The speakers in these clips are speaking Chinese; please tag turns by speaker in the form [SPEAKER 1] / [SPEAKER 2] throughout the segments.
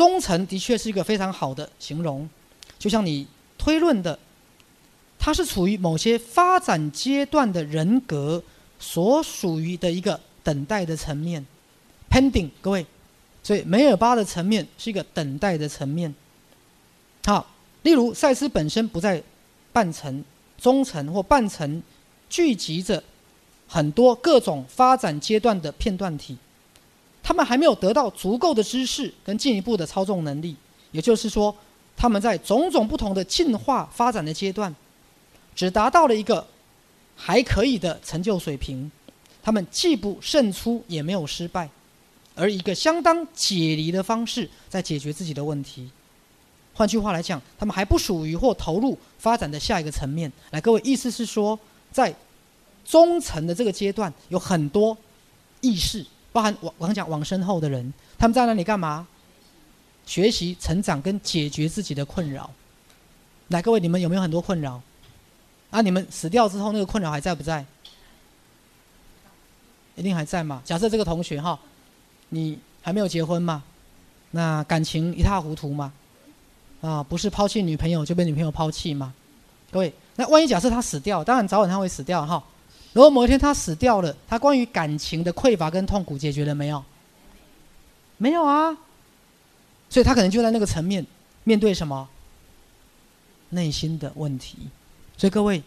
[SPEAKER 1] 中层的确是一个非常好的形容，就像你推论的，它是处于某些发展阶段的人格所属于的一个等待的层面，pending，各位，所以梅尔巴的层面是一个等待的层面。好，例如赛斯本身不在半层、中层或半层，聚集着很多各种发展阶段的片段体。他们还没有得到足够的知识跟进一步的操纵能力，也就是说，他们在种种不同的进化发展的阶段，只达到了一个还可以的成就水平。他们既不胜出，也没有失败，而一个相当解离的方式在解决自己的问题。换句话来讲，他们还不属于或投入发展的下一个层面。来，各位，意思是说，在中层的这个阶段，有很多意识。包含往往讲往身后的人，他们在那里干嘛？学习、成长跟解决自己的困扰。来，各位，你们有没有很多困扰？啊，你们死掉之后，那个困扰还在不在？一定还在嘛？假设这个同学哈，你还没有结婚嘛？那感情一塌糊涂嘛？啊，不是抛弃女朋友就被女朋友抛弃嘛？各位，那万一假设他死掉，当然早晚他会死掉哈。如果某一天他死掉了，他关于感情的匮乏跟痛苦解决了没有？没有啊，所以他可能就在那个层面面对什么内心的问题。所以各位，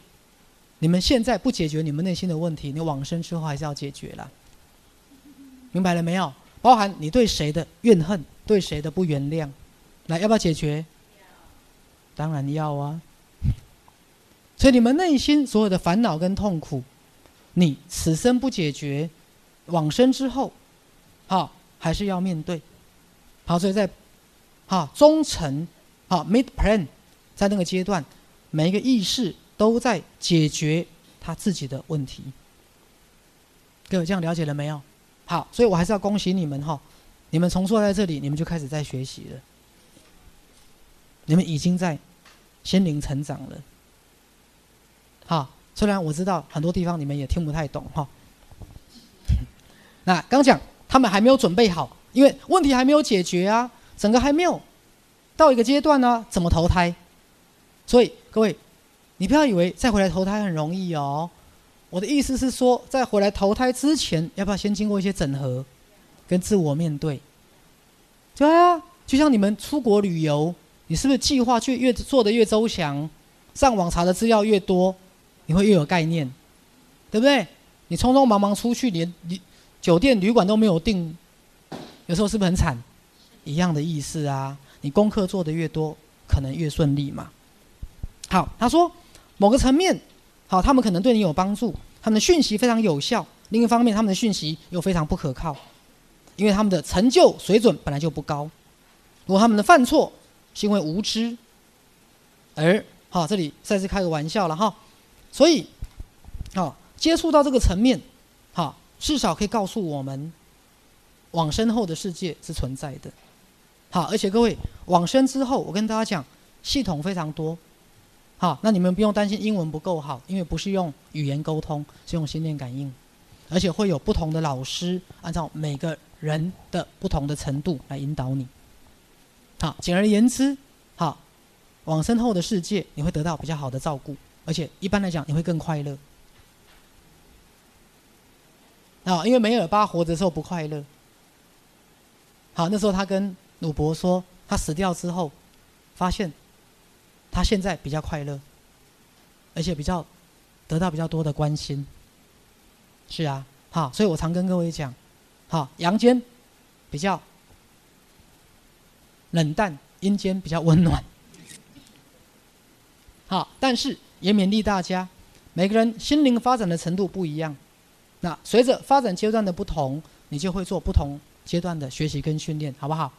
[SPEAKER 1] 你们现在不解决你们内心的问题，你往生之后还是要解决了。明白了没有？包含你对谁的怨恨，对谁的不原谅，来要不要解决？当然要啊。所以你们内心所有的烦恼跟痛苦。你此生不解决，往生之后，好还是要面对，好，所以在，好中层，好 mid plan，在那个阶段，每一个意识都在解决他自己的问题。各位这样了解了没有？好，所以我还是要恭喜你们哈，你们从坐在这里，你们就开始在学习了，你们已经在心灵成长了，好。虽然我知道很多地方你们也听不太懂哈，那刚讲他们还没有准备好，因为问题还没有解决啊，整个还没有到一个阶段呢，怎么投胎？所以各位，你不要以为再回来投胎很容易哦。我的意思是说，在回来投胎之前，要不要先经过一些整合跟自我面对？对啊，就像你们出国旅游，你是不是计划去越做的越周详，上网查的资料越多？你会越有概念，对不对？你匆匆忙忙出去，连旅酒店旅馆都没有订，有时候是不是很惨？一样的意思啊。你功课做的越多，可能越顺利嘛。好，他说某个层面，好，他们可能对你有帮助，他们的讯息非常有效。另一方面，他们的讯息又非常不可靠，因为他们的成就水准本来就不高。如果他们的犯错是因为无知，而好，这里再次开个玩笑了哈。所以，好接触到这个层面，好至少可以告诉我们，往生后的世界是存在的。好，而且各位往生之后，我跟大家讲，系统非常多。好，那你们不用担心英文不够好，因为不是用语言沟通，是用心电感应，而且会有不同的老师，按照每个人的不同的程度来引导你。好，简而言之，好往生后的世界，你会得到比较好的照顾。而且一般来讲，你会更快乐啊，因为梅尔巴活着的时候不快乐。好，那时候他跟鲁伯说，他死掉之后，发现他现在比较快乐，而且比较得到比较多的关心。是啊，好，所以我常跟各位讲，好，阳间比较冷淡，阴间比较温暖。好，但是。也勉励大家，每个人心灵发展的程度不一样，那随着发展阶段的不同，你就会做不同阶段的学习跟训练，好不好？